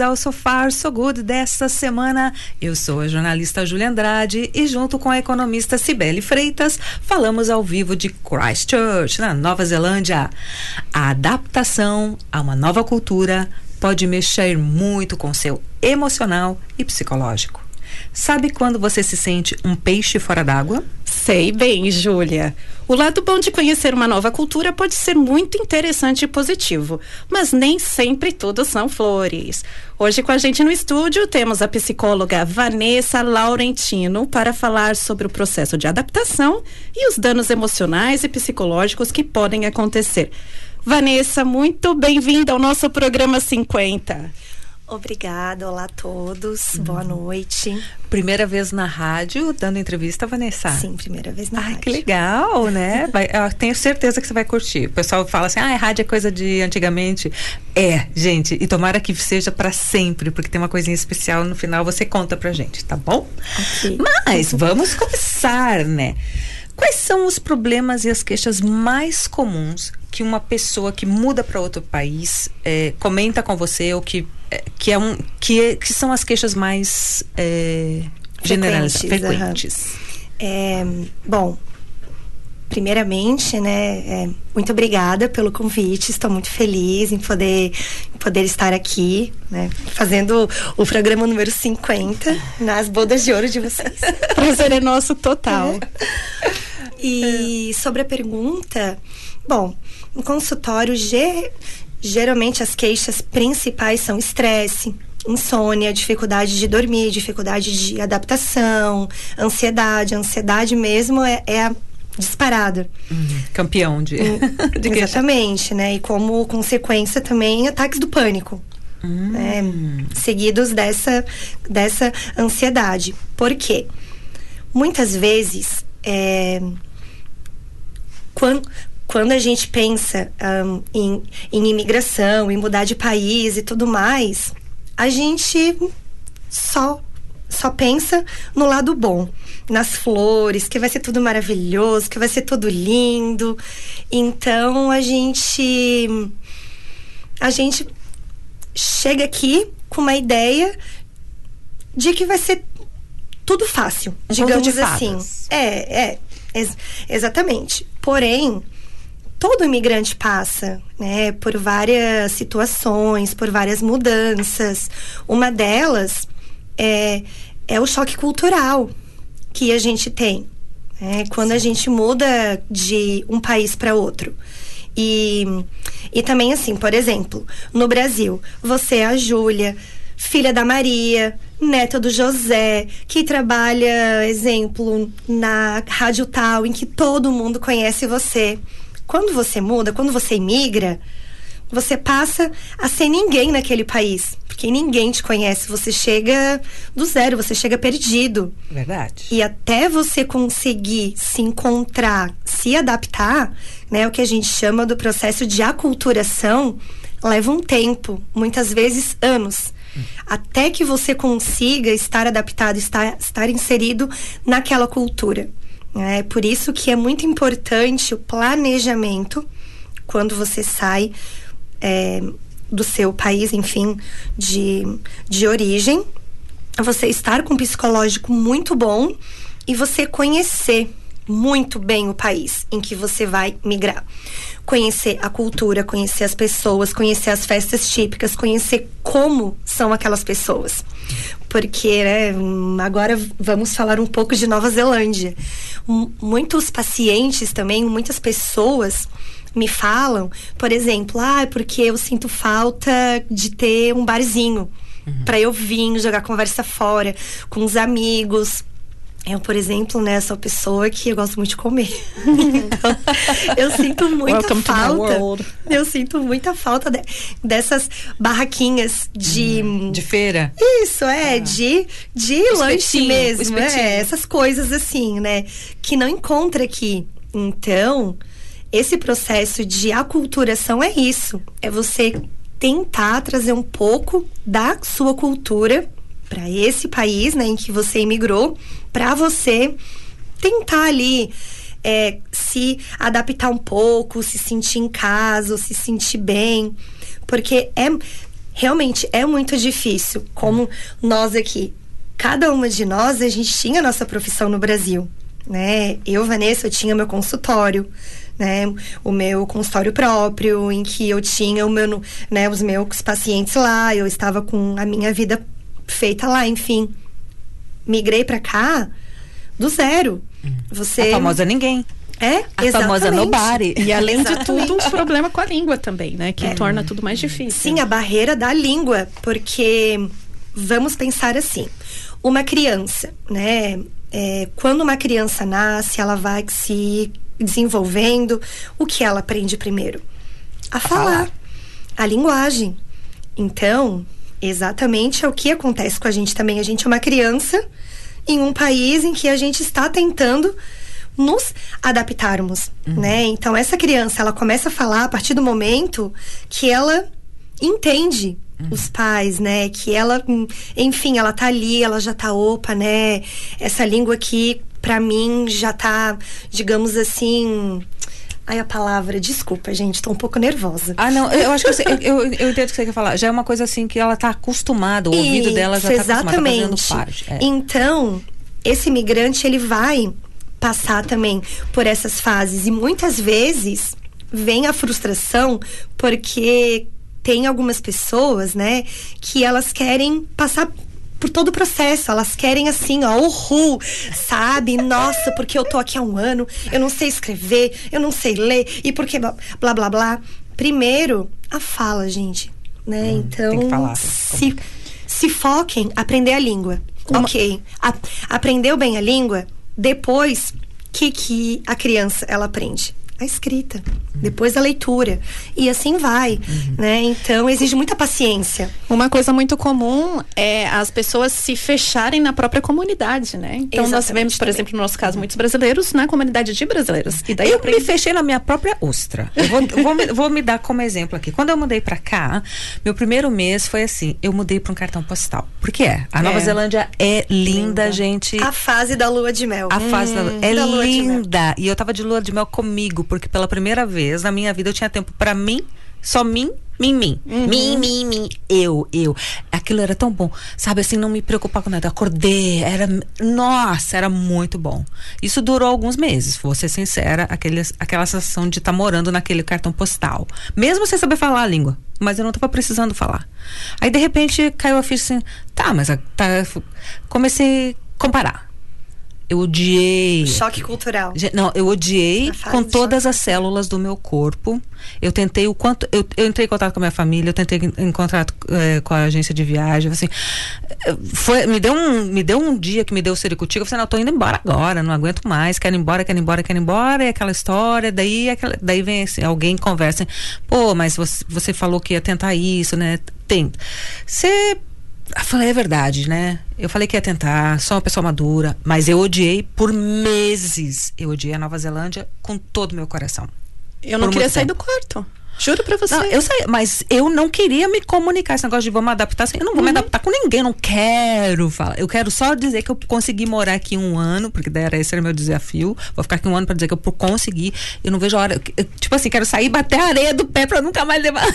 Ao Sofar So Good desta semana. Eu sou a jornalista Júlia Andrade e junto com a economista Cibele Freitas, falamos ao vivo de Christchurch, na Nova Zelândia. A adaptação a uma nova cultura pode mexer muito com seu emocional e psicológico. Sabe quando você se sente um peixe fora d'água? Sei bem, Júlia. O lado bom de conhecer uma nova cultura pode ser muito interessante e positivo, mas nem sempre tudo são flores. Hoje com a gente no estúdio temos a psicóloga Vanessa Laurentino para falar sobre o processo de adaptação e os danos emocionais e psicológicos que podem acontecer. Vanessa, muito bem-vinda ao nosso programa 50. Obrigada, olá a todos, uhum. boa noite. Primeira vez na rádio dando entrevista, Vanessa? Sim, primeira vez na Ai, rádio. que legal, né? Vai, tenho certeza que você vai curtir. O pessoal fala assim, ah, rádio é coisa de antigamente. É, gente, e tomara que seja para sempre, porque tem uma coisinha especial no final, você conta pra gente, tá bom? Okay. Mas vamos começar, né? Quais são os problemas e as queixas mais comuns que uma pessoa que muda para outro país é, comenta com você ou que que é um que, é, que são as queixas mais é, generalizadas, frequentes? É, bom, primeiramente, né, é, muito obrigada pelo convite. Estou muito feliz em poder, em poder estar aqui, né, fazendo o programa número 50 nas bodas de ouro de vocês. Prazer é nosso total. E sobre a pergunta, bom, no consultório, ge geralmente as queixas principais são estresse, insônia, dificuldade de dormir, dificuldade de adaptação, ansiedade. ansiedade mesmo é, é a disparada. Uhum. Campeão de, de Exatamente, né? E como consequência também ataques do pânico. Uhum. Né? Seguidos dessa, dessa ansiedade. Por quê? Muitas vezes, é, quando, quando a gente pensa um, em, em imigração, em mudar de país e tudo mais, a gente só só pensa no lado bom, nas flores, que vai ser tudo maravilhoso, que vai ser tudo lindo. Então a gente a gente chega aqui com uma ideia de que vai ser tudo fácil, um digamos assim. É, é, ex exatamente. Porém, todo imigrante passa, né, por várias situações, por várias mudanças. Uma delas é, é o choque cultural que a gente tem, né, quando a gente muda de um país para outro. E, e também, assim, por exemplo, no Brasil, você é a Júlia, filha da Maria, neta do José, que trabalha, exemplo, na rádio tal, em que todo mundo conhece você. Quando você muda, quando você imigra, você passa a ser ninguém naquele país. Porque ninguém te conhece. Você chega do zero, você chega perdido. Verdade. E até você conseguir se encontrar, se adaptar, né? O que a gente chama do processo de aculturação, leva um tempo, muitas vezes anos. Hum. Até que você consiga estar adaptado, estar, estar inserido naquela cultura. É por isso que é muito importante o planejamento quando você sai é, do seu país, enfim, de, de origem. Você estar com um psicológico muito bom e você conhecer muito bem o país em que você vai migrar. Conhecer a cultura, conhecer as pessoas, conhecer as festas típicas, conhecer como são aquelas pessoas porque né, agora vamos falar um pouco de Nova Zelândia. M muitos pacientes também, muitas pessoas me falam, por exemplo, ah, porque eu sinto falta de ter um barzinho uhum. para eu vir jogar conversa fora com os amigos. Eu, por exemplo, né, sou pessoa que eu gosto muito de comer. então, eu sinto muita Welcome falta. Eu sinto muita falta de- dessas barraquinhas de. De feira. Isso, é, de, de lanche mesmo, é, essas coisas assim, né? Que não encontra aqui. Então, esse processo de aculturação é isso. É você tentar trazer um pouco da sua cultura para esse país, né, em que você imigrou, para você tentar ali é, se adaptar um pouco, se sentir em casa, se sentir bem, porque é realmente é muito difícil. Como nós aqui, cada uma de nós, a gente tinha nossa profissão no Brasil, né? Eu, Vanessa, eu tinha meu consultório. Né, o meu consultório próprio, em que eu tinha o meu, né, os meus pacientes lá, eu estava com a minha vida feita lá, enfim. Migrei para cá do zero. Você A famosa ninguém. é, A famosa exatamente. nobody. E além de tudo, um problema com a língua também, né? Que torna tudo mais difícil. Sim, a barreira da língua, porque vamos pensar assim: uma criança, né? é, quando uma criança nasce, ela vai se desenvolvendo. O que ela aprende primeiro? A, falar. falar. a linguagem. Então, exatamente é o que acontece com a gente também. A gente é uma criança em um país em que a gente está tentando nos adaptarmos, né? Então essa criança, ela começa a falar a partir do momento que ela entende os pais, né? Que ela, hum, enfim, ela tá ali, ela já tá opa, né? Essa língua aqui pra mim já tá, digamos assim, Ai, a palavra, desculpa, gente, tô um pouco nervosa. Ah, não, eu acho que eu, sei- eu, eu entendo o que você quer falar. Já é uma coisa assim que ela tá acostumada, o ouvido dela já tá Isso, acostumado, tá fazendo exatamente. parte. É. Então, esse imigrante, ele vai passar também por essas fases. E muitas vezes vem a frustração porque tem algumas pessoas, né, que elas querem passar por todo o processo, elas querem assim, ó, uhul, sabe? Nossa, porque eu tô aqui há um ano, eu não sei escrever, eu não sei ler, e porque blá blá blá. blá. Primeiro, a fala, gente, né? então, Hum, tem que falar. se, se foquem aprender a língua. Ok. A- aprendeu bem a língua, depois, o que, que a criança ela aprende? A escrita, depois a leitura. E assim vai, né? Então, exige muita paciência. Uma coisa muito comum é as pessoas se fecharem na própria comunidade, né? Então nós Exatamente vemos, por também. exemplo, no nosso caso, muitos brasileiros na comunidade de brasileiros. E daí Eu aprendi- me fechei na minha própria ostra. Eu vou, eu vou, me, vou me dar como exemplo aqui. Quando eu mudei pra cá, meu primeiro mês foi assim: eu mudei pra um cartão postal. Porque é. A Nova É. Zelândia é linda, gente. A fase da lua de mel. A fase da lua é da lua de mel. linda. E eu tava de lua de mel comigo, porque pela primeira vez na minha vida eu tinha tempo pra mim, só mim, mim, mim. Mim, mim, mim. Eu, eu. Aquilo era tão bom. Sabe assim, não me preocupar com nada. Acordei, era. Nossa, era muito bom. Isso durou alguns meses, vou ser sincera, aquele, aquela sensação de estar morando naquele cartão postal. Mesmo sem saber falar a língua. Mas eu não tava precisando falar. Aí, de repente, caiu a ficha assim, tá, mas tá, comecei a comparar. Eu odiei. Choque cultural. Não, eu odiei com todas as células do meu corpo. Eu tentei o quanto. Eu, eu entrei em contato com a minha família, eu tentei em, contato eh, com a agência de viagem. Assim, eh, foi, me, deu um, me deu um dia que me deu o sericutico. Eu falei, não, eu tô indo embora agora, não aguento mais, quero ir embora, quero ir embora, quero ir embora. E aquela história, daí, aquela, daí vem assim, alguém conversa. Pô, mas você, você falou que ia tentar isso, né? Tenta. Você eu falei, é verdade, né? Eu falei que ia tentar, sou uma pessoa madura, mas eu odiei por meses. Eu odiei a Nova Zelândia com todo o meu coração. Eu não queria sair tempo. do quarto. Juro pra você. Não, eu mas eu não queria me comunicar esse negócio de vamos adaptar. Assim, eu não vou me adaptar com ninguém, não quero falar. Eu quero só dizer que eu consegui morar aqui um ano, porque daí era esse era meu desafio. Vou ficar aqui um ano pra dizer que eu consegui. Eu não vejo a hora. eu- eu, tipo assim, quero sair e bater a areia do pé pra nunca mais levar.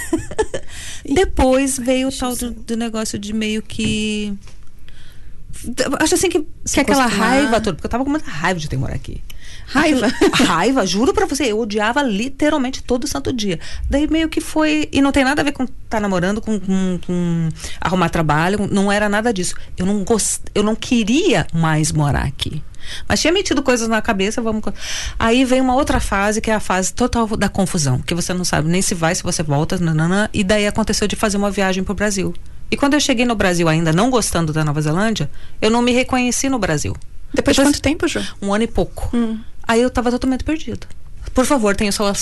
Depois veio o tal do, do negócio de meio que. Acho assim que, que aquela acostumar. raiva toda, porque eu tava com muita raiva de ter que morar aqui. Raiva? Raiva, juro pra você, eu odiava literalmente todo santo dia. Daí meio que foi. E não tem nada a ver com estar tá namorando, com, com- com arrumar trabalho, não era nada disso. Eu não gost, eu não queria mais morar aqui. Mas tinha metido coisas na cabeça, vamos. Aí vem uma outra fase, que é a fase total da confusão, que você não sabe nem se vai, se você volta, nanana, e daí aconteceu de fazer uma viagem pro Brasil. E quando eu cheguei no Brasil ainda não gostando da Nova Zelândia, eu não me reconheci no Brasil. Depois, de quanto tempo, Ju? Um ano e pouco. Hum. Aí eu tava totalmente perdido. Por favor, tenho, solu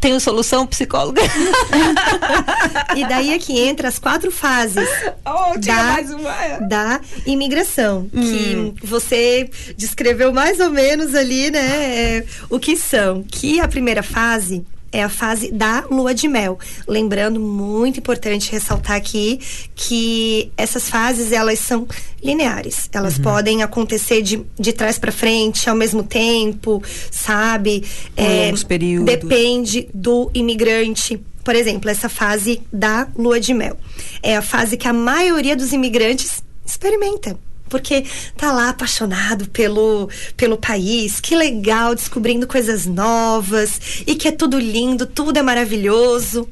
tenho solução, psicóloga. e daí é que entra as quatro fases oh, da, é. da imigração. Hum. Que você descreveu mais ou menos ali, né? É, o que são. Que a primeira fase é a fase da lua de mel. Lembrando, muito importante ressaltar aqui que essas fases elas são lineares. Elas uhum. podem acontecer de, de trás para frente ao mesmo tempo, sabe? Por é, longos períodos. Depende do imigrante por exemplo, essa fase da lua de mel. É a fase que a maioria dos imigrantes experimenta porque tá lá apaixonado pelo, pelo país, que legal, descobrindo coisas novas e que é tudo lindo, tudo é maravilhoso.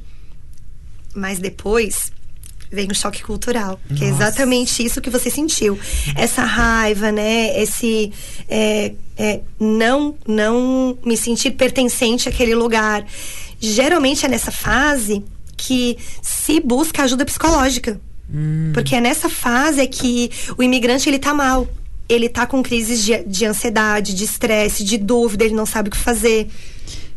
Mas depois vem o choque cultural, Nossa. que é exatamente isso que você sentiu. Essa raiva, né? Esse é, é, não, não me sentir pertencente àquele lugar. Geralmente é nessa fase que se busca ajuda psicológica. Hum. Porque é nessa fase que o imigrante ele tá mal. Ele tá com crises de, de ansiedade, de estresse, de dúvida, ele não sabe o que fazer.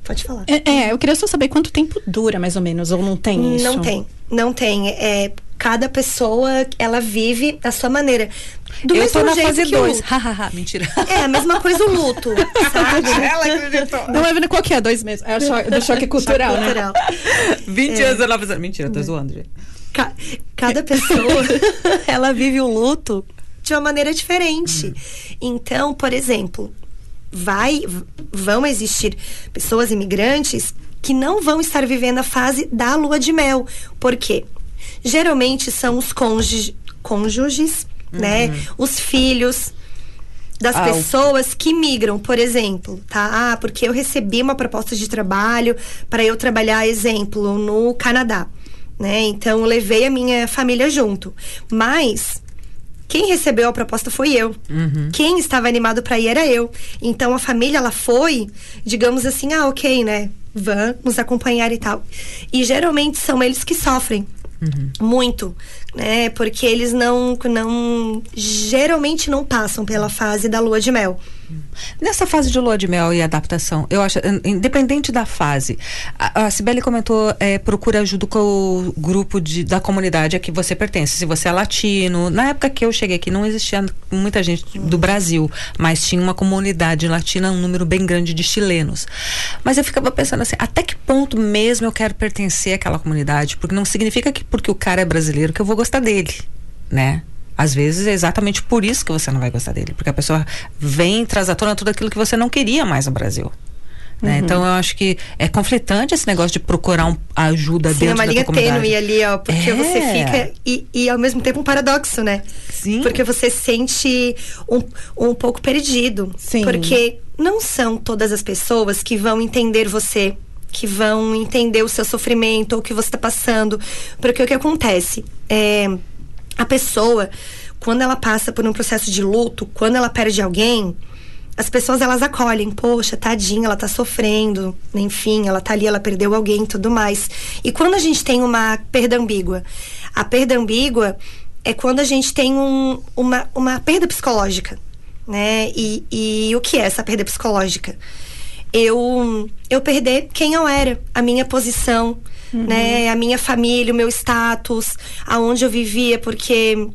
Pode falar. É, é, eu queria só saber quanto tempo dura, mais ou menos, ou não tem isso? Não tem, não tem. É, cada pessoa, ela vive da sua maneira. Do eu tô na fase 2. Hahaha, mentira. É a mesma coisa o luto, sabe? Ela acreditou. Não é qual que é? Dois meses. É o choque, do choque cultural, choque né? Cultural. 20 é. anos ela. Mentira, tô zoando, gente. Ca cada pessoa, ela vive o luto de uma maneira diferente. Uhum. Então, por exemplo, vai, vão existir pessoas imigrantes que não vão estar vivendo a fase da lua de mel. Por quê? Geralmente são os cônjuges, cônjuges uhum. né? Os filhos das ah, pessoas que migram, por exemplo, tá? Ah, porque eu recebi uma proposta de trabalho para eu trabalhar, exemplo, no Canadá, né? Então eu levei a minha família junto. Mas quem recebeu a proposta foi eu. Uhum. Quem estava animado para ir era eu. Então a família ela foi, digamos assim, ah, ok, né? Vamos acompanhar e tal. E geralmente são eles que sofrem. Uhum. Muito, né? Porque eles não, não. Geralmente não passam pela fase da lua de mel. Nessa fase de lua de mel e adaptação, eu acho, independente da fase, a, a Cibele comentou, é, procura ajuda com o grupo de, da comunidade a que você pertence. Se você é latino, na época que eu cheguei aqui não existia muita gente do Brasil, mas tinha uma comunidade latina, um número bem grande de chilenos. Mas eu ficava pensando assim, até que ponto mesmo eu quero pertencer àquela comunidade? Porque não significa que porque o cara é brasileiro que eu vou gostar dele, né? Às vezes é exatamente por isso que você não vai gostar dele, porque a pessoa vem e traz à tona tudo aquilo que você não queria mais no Brasil. Né? Uhum. Então eu acho que é conflitante esse negócio de procurar um, ajuda Sim, dentro é uma linha tênue ali, ó, porque é. você fica e, e ao mesmo tempo um paradoxo, né? Sim. Porque você sente um, um pouco perdido, Sim. porque não são todas as pessoas que vão entender você, que vão entender o seu sofrimento ou o que você está passando, porque o que acontece é a pessoa, quando ela passa por um processo de luto, quando ela perde alguém, as pessoas elas acolhem, poxa, tadinha, ela tá sofrendo, enfim, ela tá ali, ela perdeu alguém e tudo mais. E quando a gente tem uma perda ambígua, a perda ambígua é quando a gente tem um, uma, uma perda psicológica, né? E, e o que é essa perda psicológica? Eu, eu perder quem eu era, a minha posição, uhum. né? A minha família, o meu status, aonde eu vivia, porque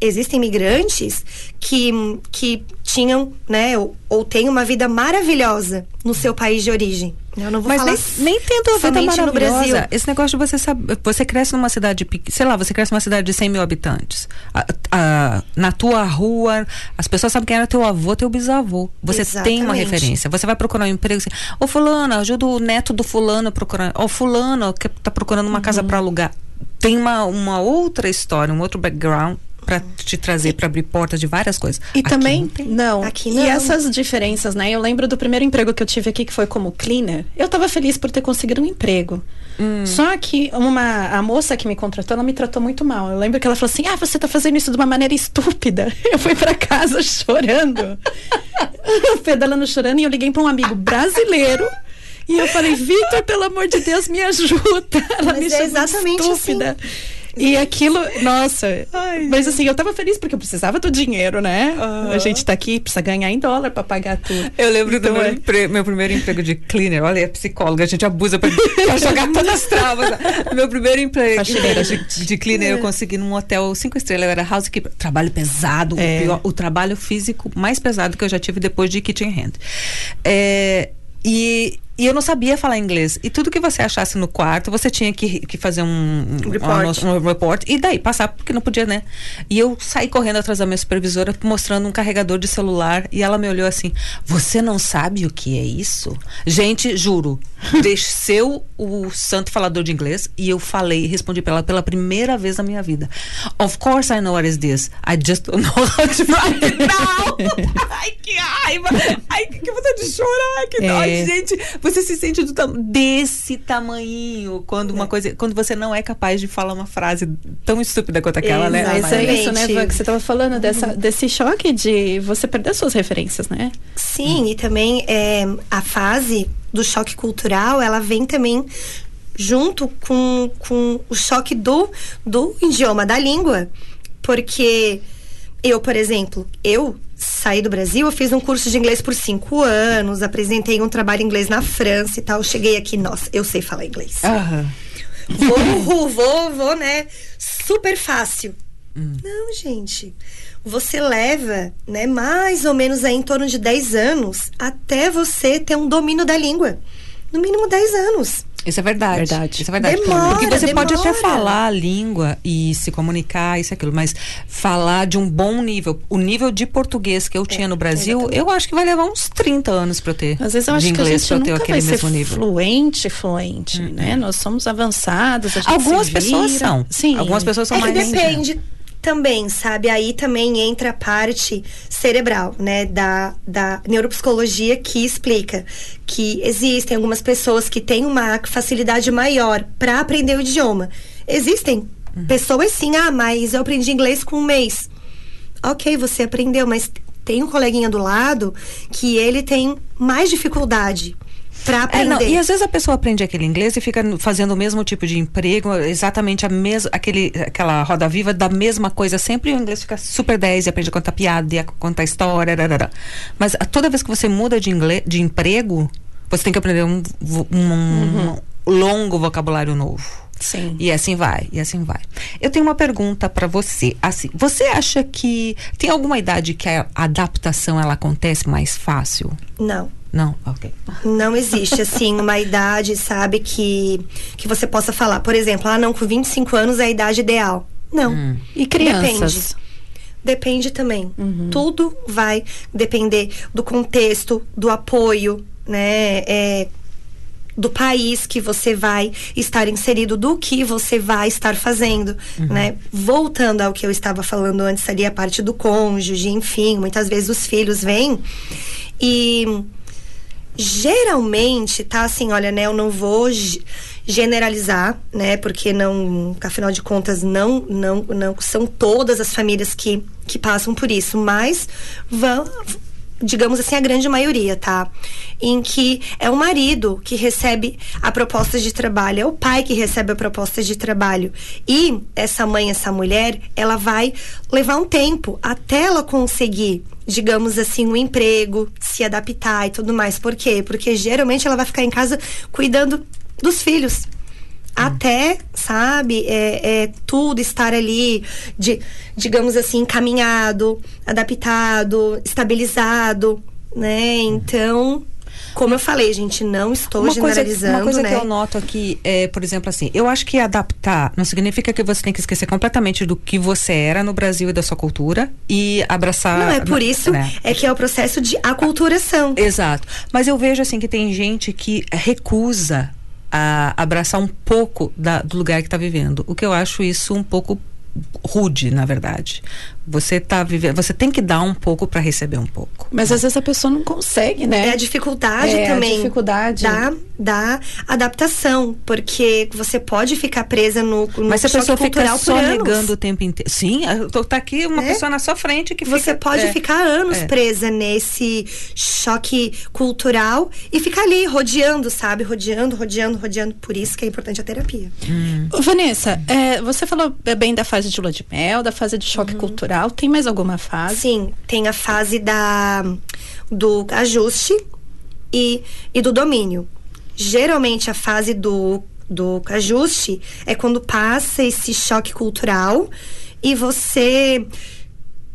existem imigrantes que, que tinham, né, ou, ou têm uma vida maravilhosa no seu país de origem. Eu não vou Mas falar nem, nem tendo a vida maravilhosa. no Brasil. Esse negócio de você saber, você cresce numa cidade, sei lá, você cresce numa cidade de 100 mil habitantes. A, a, na tua rua, as pessoas sabem quem era teu avô, teu bisavô. Você Exatamente. tem uma referência. Você vai procurar um emprego assim, ô fulano, ajuda o neto do fulano a procurar, ô fulano que tá procurando uma uhum. casa para alugar. Tem uma, uma outra história, um outro background para te trazer para abrir portas de várias coisas. E aqui também não, não. Aqui não. E essas diferenças, né? Eu lembro do primeiro emprego que eu tive aqui que foi como cleaner. Eu estava feliz por ter conseguido um emprego. Hum. Só que uma a moça que me contratou, ela me tratou muito mal. Eu lembro que ela falou assim: "Ah, você está fazendo isso de uma maneira estúpida". Eu fui para casa chorando. Pedalando chorando e eu liguei para um amigo brasileiro e eu falei, Vitor, pelo amor de Deus, me ajuda. Ela Mas me é chamou exatamente estúpida. Assim. E aquilo, nossa. Ai, mas assim, eu tava feliz porque eu precisava do dinheiro, né? Uhum. A gente tá aqui, precisa ganhar em dólar pra pagar tudo. Eu lembro então, do meu, é... empre... meu, primeiro emprego de cleaner. Olha, é psicóloga, a gente abusa pra, pra jogar todas as travas. Meu primeiro emprego de, de cleaner é. eu consegui num hotel cinco estrelas. Eu era housekeeper. Trabalho pesado, é. o, pior, o trabalho físico mais pesado que eu já tive depois de kitchen hand. É, e e eu não sabia falar inglês. E tudo que você achasse no quarto, você tinha que, que fazer um, report. Um, um, report. E daí passar, porque não podia, né? E eu saí correndo atrás da minha supervisora, mostrando um carregador de celular. E ela me olhou assim: Você não sabe o que é isso? Gente, juro, desceu o santo falador de inglês e eu falei, respondi para ela pela primeira vez na minha vida. Of course I know what is this. I just don't know how to write it now. Ai, que raiva! Ai, que vontade de chorar! Que é. gente! Você se sente desse tamanho quando uma coisa, quando você não é capaz de falar uma frase tão estúpida quanto aquela, né? Mas é isso, né, Van, que você estava falando dessa, uhum. desse choque de você perder suas referências, né? Sim, e também é, a fase do choque cultural, ela vem também junto com, com o choque do, do idioma, da língua. Porque eu, por exemplo, eu saí do Brasil, eu fiz um curso de inglês por cinco anos, apresentei um trabalho em inglês na França e tal. Cheguei aqui, nossa, eu sei falar inglês. Uhum. Vou, vou, vou, né? Super fácil. Hum. Não, gente. Você leva, né, mais ou menos aí em torno de 10 anos até você ter um domínio da língua. No mínimo 10 anos. Isso é verdade. verdade. Isso é verdade. Demora, Porque você demora. pode até falar a língua e se comunicar, isso e aquilo, mas falar de um bom nível. O nível de português que eu tinha no Brasil, eu acho que vai levar uns 30 anos para eu ter. Às vezes eu acho que a gente nunca vai ser nível. fluente, fluente, hum, né? Nós somos avançados, Algumas pessoas são. Sim. Algumas pessoas são é mais... depende também, sabe? Aí também entra a parte cerebral, né? Da, da neuropsicologia que explica que existem algumas pessoas que têm uma facilidade maior para aprender o idioma. Existem uhum. pessoas sim, ah, mas eu aprendi inglês com um mês. Ok, você aprendeu, mas tem um coleguinha do lado que ele tem mais dificuldade para aprender. É, não, e às vezes a pessoa aprende aquele inglês e fica fazendo o mesmo tipo de emprego, exatamente a mesma, aquele, aquela roda viva da mesma coisa sempre, e o inglês fica super 10 e aprende a contar piada e a contar história, rarara. mas toda vez que você muda de, inglês, de emprego, você tem que aprender um, um, uhum. um longo vocabulário novo. Sim. E assim vai, e assim vai. Eu tenho uma pergunta para você. Assim, você acha que tem alguma idade que a adaptação ela acontece mais fácil? Não. Não, ok. Não existe, assim, uma idade, sabe, que, que você possa falar. Por exemplo, ah, não, com 25 anos é a idade ideal. Não. Hum. E crianças? Depende. Depende também. Uhum. Tudo vai depender do contexto, do apoio, né? É, do país que você vai estar inserido, do que você vai estar fazendo, uhum. né? Voltando ao que eu estava falando antes ali, a parte do cônjuge, enfim, muitas vezes os filhos vêm e geralmente tá assim, olha, né, eu não vou generalizar, né, porque não, afinal de contas não não não são todas as famílias que que passam por isso, mas vão digamos assim, a grande maioria, tá? Em que é o marido que recebe a proposta de trabalho, é o pai que recebe a proposta de trabalho. E essa mãe, essa mulher, ela vai levar um tempo até ela conseguir digamos assim, um emprego, se adaptar e tudo mais. Por quê? Porque geralmente ela vai ficar em casa cuidando dos filhos. Até, sabe, é, é, tudo estar ali, de, digamos assim, encaminhado, adaptado, estabilizado, né? Então, como eu falei, gente, não estou uma generalizando, coisa, Uma coisa né? que eu noto aqui é, por exemplo, assim, eu acho que adaptar não significa que você tem que esquecer completamente do que você era no Brasil e da sua cultura e abraçar. Não, é por isso né? é que é o processo de aculturação. Exato. Mas eu vejo, assim, que tem gente que recusa a abraçar um pouco da, do lugar que está vivendo. O que eu acho isso um pouco rude, na verdade. Você tá vivendo, você tem que dar um pouco para receber um pouco. Mas às vezes a pessoa não consegue, né? É a dificuldade É, a também. dificuldade. Da, da adaptação. Porque você pode ficar presa no, no Mas se a pessoa fica cultural só negando o tempo inteiro. Sim, eu tô, tá aqui uma É. pessoa na sua frente que Você fica- pode é. ficar anos É. presa nesse choque cultural e ficar ali rodeando, sabe? Rodeando, rodeando, rodeando. Por isso que é importante a terapia. Ô, Vanessa, é, você falou bem da fase de lua de mel, da fase de choque cultural. Tem mais alguma fase? Sim, tem a fase da do ajuste e, e do domínio. Geralmente a fase do, do ajuste é quando passa esse choque cultural e você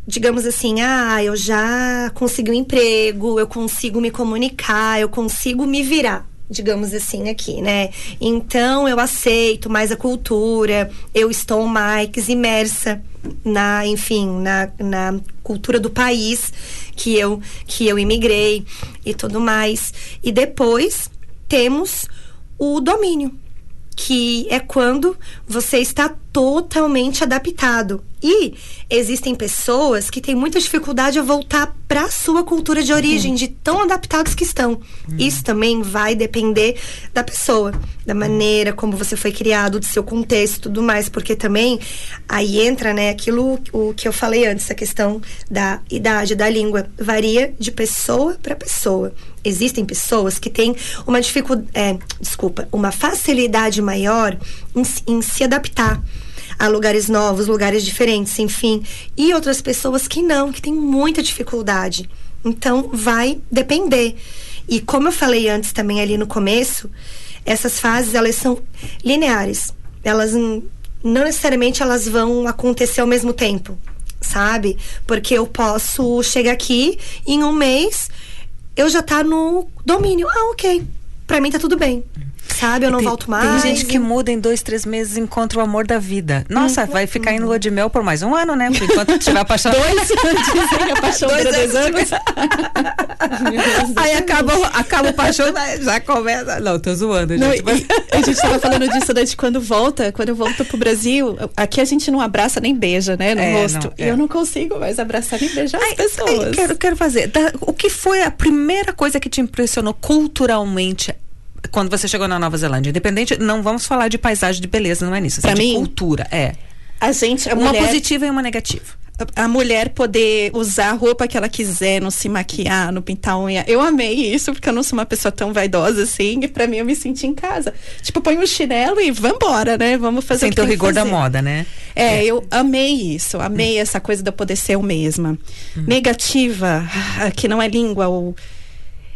digamos assim, ah, eu já consegui um emprego, eu consigo me comunicar, eu consigo me virar. Digamos assim, aqui, né? Então eu aceito mais a cultura, eu estou mais imersa na, enfim, na, na cultura do país que eu, que eu imigrei e tudo mais. E depois temos o domínio, que é quando você está totalmente adaptado. E existem pessoas que têm muita dificuldade a voltar para a sua cultura de origem, de tão adaptados que estão. Isso também vai depender da pessoa, da maneira como você foi criado, do seu contexto e tudo mais, porque também aí entra, né, aquilo o que eu falei antes, a questão da idade da língua varia de pessoa para pessoa. Existem pessoas que têm uma dificuldade, é, desculpa, uma facilidade maior em, em se adaptar a lugares novos, lugares diferentes, enfim. E outras pessoas que não, que têm muita dificuldade. Então, vai depender. E como eu falei antes também ali no começo, essas fases, elas são lineares. Elas não necessariamente elas vão acontecer ao mesmo tempo, sabe? Porque eu posso chegar aqui em um mês eu já tá no domínio. Ah, ok. Pra mim tá tudo bem. Sabe? Eu não tem, volto mais. Tem gente que muda em dois, três meses e encontra o amor da vida. Nossa, vai ficar em lua de mel por mais um ano, né? Por enquanto tiver apaixonado. Dois dizem a paixão Dois dois anos. anos. Aí acaba, acaba o paixão, já começa. Não, tô zoando, Não, gente. mas- e a gente tava falando disso, né, de quando volta, quando eu volto pro Brasil, aqui a gente não abraça nem beija, né, no É, rosto. não, E é. eu não consigo mais abraçar nem beijar as Ai, pessoas. ai, quero, quero fazer. Da- o que foi a primeira coisa que te impressionou culturalmente quando você chegou na Nova Zelândia? Independente, não vamos falar de paisagem de beleza, não é nisso. Pra assim, mim, de cultura, é. A gente, a Uma mulher, positiva e uma negativa. a mulher poder usar a roupa que ela quiser, não se maquiar, não pintar a unha. Eu amei isso, porque eu não sou uma pessoa tão vaidosa assim, e pra mim eu me senti em casa. Tipo, põe um chinelo e vambora, né? Vamos fazer Sem o que ter o rigor da moda, né? É, eu amei isso, amei essa coisa de eu poder ser eu mesma. Negativa, ah, que não é língua, ou.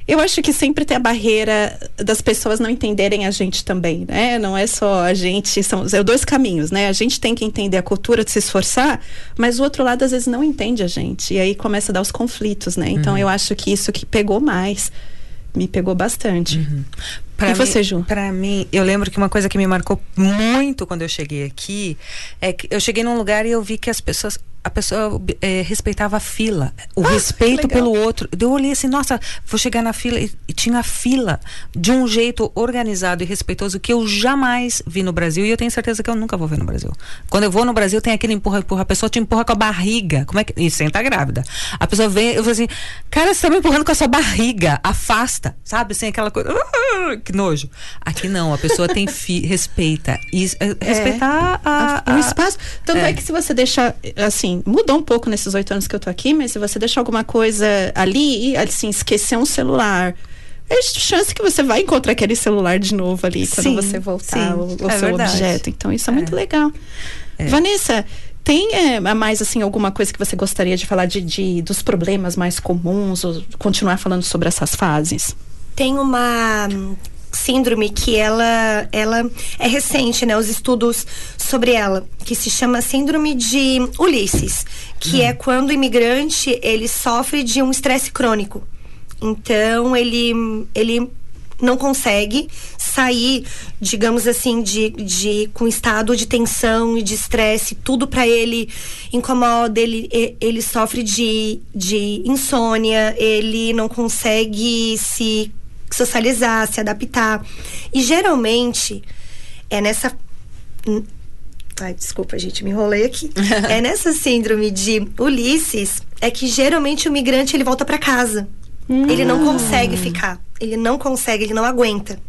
Eu acho que sempre tem a barreira das pessoas não entenderem a gente também, né? Não é só a gente, são é dois caminhos, né? A gente tem que entender a cultura de se esforçar, mas o outro lado às vezes não entende a gente. E aí começa a dar os conflitos, né? Então eu acho que isso que pegou mais, me pegou bastante. E você, Ju? Pra mim, eu lembro que uma coisa que me marcou muito quando eu cheguei aqui é que eu cheguei num lugar e eu vi que as pessoas. A pessoa eh, respeitava a fila, o respeito legal. pelo outro. Eu olhei assim, nossa, vou chegar na fila e, e tinha fila de um jeito organizado e respeitoso que eu jamais vi no Brasil e eu tenho certeza que eu nunca vou ver no Brasil. Quando eu vou no Brasil, tem aquele empurra, empurra, a pessoa te empurra com a barriga. Como é que. E sem estar grávida. A pessoa vem, eu falo assim, cara, você tá me empurrando com a sua barriga, afasta, sabe? Assim, aquela coisa. "Ah, que nojo. Aqui não, a pessoa tem fi, respeita. E, eh, respeitar a, o a- espaço. Tanto é. é. que se você deixar, assim, mudou um pouco nesses oito anos que eu tô aqui, mas se você deixar alguma coisa ali, assim, esquecer um celular. É chance que você vai encontrar aquele celular de novo ali quando Sim, você voltar sim, o, o é seu verdade. objeto. Então isso é, muito legal. É. Vanessa, tem é, a mais assim alguma coisa que você gostaria de falar de, de- dos problemas mais comuns ou continuar falando sobre essas fases? Tem uma síndrome que ela, ela é recente, né? Os estudos sobre ela, que se chama síndrome de Ulisses, que é quando o imigrante ele sofre de um estresse crônico. Então ele ele não consegue sair, digamos assim, de, de com estado de tensão e de estresse, tudo para ele incomoda, ele, ele sofre de, de insônia, ele não consegue se socializar, se adaptar. E geralmente é nessa Ai, desculpa, gente, me enrolei aqui. é nessa síndrome de Ulisses é que geralmente o migrante ele volta para casa. Hum. Ele não consegue ficar. Ele não consegue, ele não aguenta.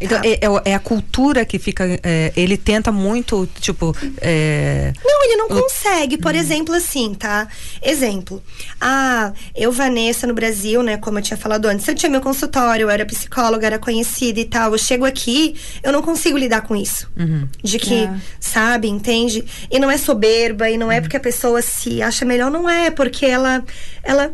Então, tá. é, é, é, a cultura que fica. É, ele tenta muito, tipo. É... Não, ele não consegue. Por hum. exemplo, assim, tá? Exemplo. Ah, eu, Vanessa, no Brasil, né? Como eu tinha falado antes, eu tinha meu consultório, eu era psicóloga, era conhecida e tal. Eu chego aqui, eu não consigo lidar com isso. Uhum. De que, é. sabe, entende? E não é soberba, e não é uhum. porque a pessoa se acha melhor, não é, porque ela. ela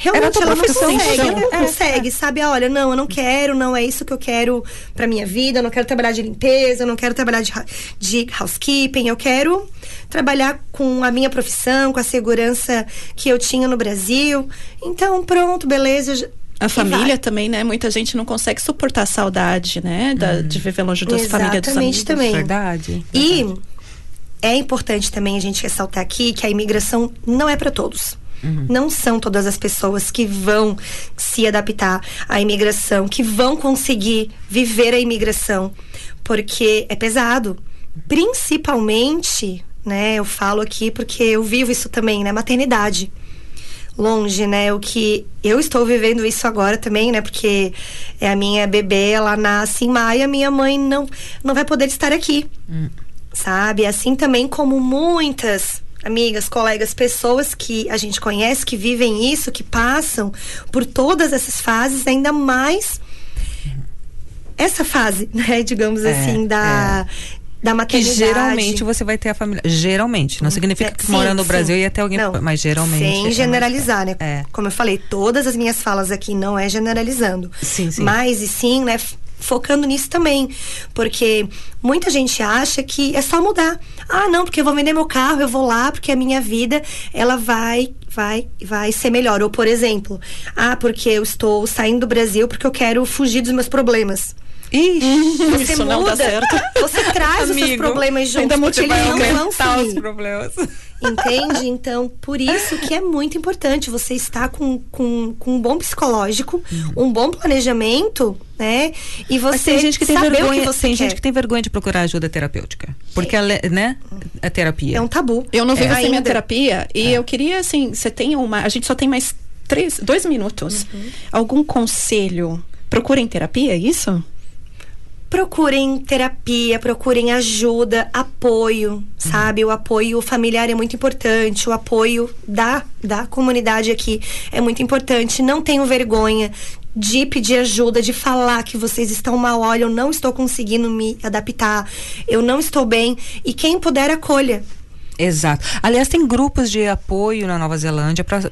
Realmente ela não consegue, ela não consegue, sabe? Ah, olha, não, eu não quero, não é isso que eu quero pra minha vida, eu não quero trabalhar de limpeza, eu não quero trabalhar de, de housekeeping, eu quero trabalhar com a minha profissão, com a segurança que eu tinha no Brasil. Então, pronto, beleza. A família também, né? Muita gente não consegue suportar a saudade, né? Da, hum. De viver longe das famílias dos amigos. também. Verdade. E é importante também a gente ressaltar aqui que a imigração não é para todos. Uhum. Não são todas as pessoas que vão se adaptar à imigração, que vão conseguir viver a imigração, porque é pesado. Principalmente, né, eu falo aqui porque eu vivo isso também, né, maternidade longe, né? O que eu estou vivendo isso agora também, né? Porque é a minha bebê, ela nasce em maio, a minha mãe não não vai poder estar aqui. Hum. Sabe? Assim também como muitas amigas, colegas, pessoas que a gente conhece, que vivem isso, que passam por todas essas fases, ainda mais essa fase, né, digamos é, assim, da, é. da maternidade. Que geralmente você vai ter a família. Geralmente. Não significa que sim, mora no. Brasil ia ter alguém. Não, mas geralmente. Sem é generalizar, né? É. Como eu falei, todas as minhas falas aqui não é generalizando. Sim, sim. Mas e sim, né? Focando nisso também. Porque muita gente acha que é só mudar. Ah, não, porque eu vou vender meu carro, eu vou lá, porque a minha vida ela vai vai vai ser melhor. Ou por exemplo, ah, porque eu estou saindo do Brasil porque eu quero fugir dos meus problemas. Ixi, você isso muda, não dá certo. Você traz Amigo, os seus problemas juntos, ainda porque eles não vão sumir. os problemas. Entende? Então, por isso que é muito importante você estar com, com, com um bom psicológico, uhum. um bom planejamento, né? E você Mas tem gente que tem vergonha, que tem quer. gente que tem vergonha de procurar ajuda terapêutica, porque ela, né? A terapia é um tabu. Eu não vivo é. sem minha terapia e é. eu queria assim, você tem uma, a gente só tem mais três, dois minutos. Uhum. Algum conselho? Procurem terapia, é isso? Procurem terapia, procurem ajuda, apoio, sabe? O apoio familiar é muito importante, o apoio da, da comunidade aqui é muito importante. Não tenham vergonha de pedir ajuda, de falar que vocês estão mal, olha, eu não estou conseguindo me adaptar, eu não estou bem. E quem puder, acolha. Exato. Aliás, tem grupos de apoio na Nova Zelândia para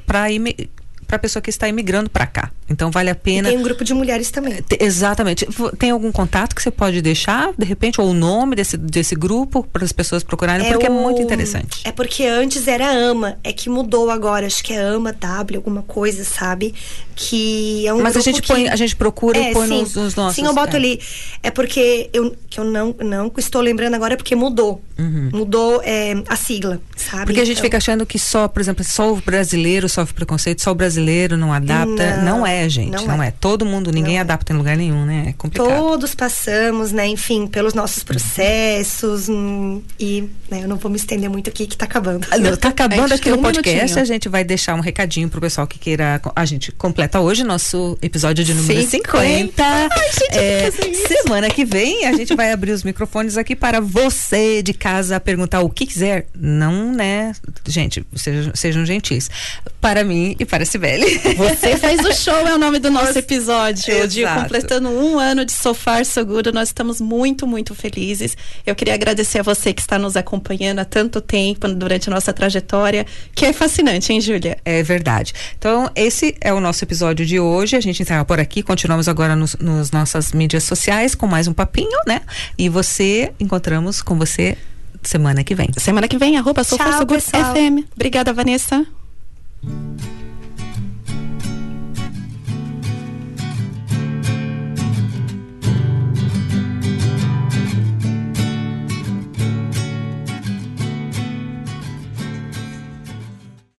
para pessoa que está imigrando para cá. Então vale a pena. E tem um grupo de mulheres também. É, exatamente. Tem algum contato que você pode deixar, de repente, ou o nome desse, desse grupo para as pessoas procurarem, é porque é o... é muito interessante. É porque antes era AMA, é que mudou agora, acho que é AMA W, alguma coisa, sabe? Que é um Mas a gente que... põe, a gente procura é, e põe sim, nos, nos, nossos. Sim, eu boto é. ali. É porque eu, que eu não, não estou lembrando agora, porque mudou. Uhum. Mudou é, a sigla, sabe? Porque a gente então... fica achando que só, por exemplo, só o brasileiro sofre preconceito, só o brasileiro brasileiro não adapta. Não, não é, gente. Não, não é. é. Todo mundo, ninguém não é. adapta em lugar nenhum, né? É complicado. Todos passamos, né, enfim, pelos nossos processos. Hum, e né, eu não vou me estender muito aqui, que tá acabando. Ah, não, tá acabando aqui no um podcast. Minutinho. A gente vai deixar um recadinho pro pessoal que queira. A gente completa hoje nosso episódio de número 50. 50. Ai, gente, é, semana que vem a gente vai abrir os microfones aqui para você de casa perguntar o que quiser. Não, né? Gente, sejam, sejam gentis. Para mim e para a Sibeli. Você fez o show, é o nome do nosso episódio. Exato. De completando um ano de Sofar Seguro. Nós estamos muito, muito felizes. Eu queria agradecer a você que está nos acompanhando há tanto tempo durante a nossa trajetória, que é fascinante, hein, Júlia? É verdade. Então, esse é o nosso episódio de hoje. A gente encerra por aqui. Continuamos agora nos, nos nossas mídias sociais com mais um papinho, né? E você, encontramos com você semana que vem. Semana que vem, arroba Sofar Seguro FM. Obrigada, Vanessa.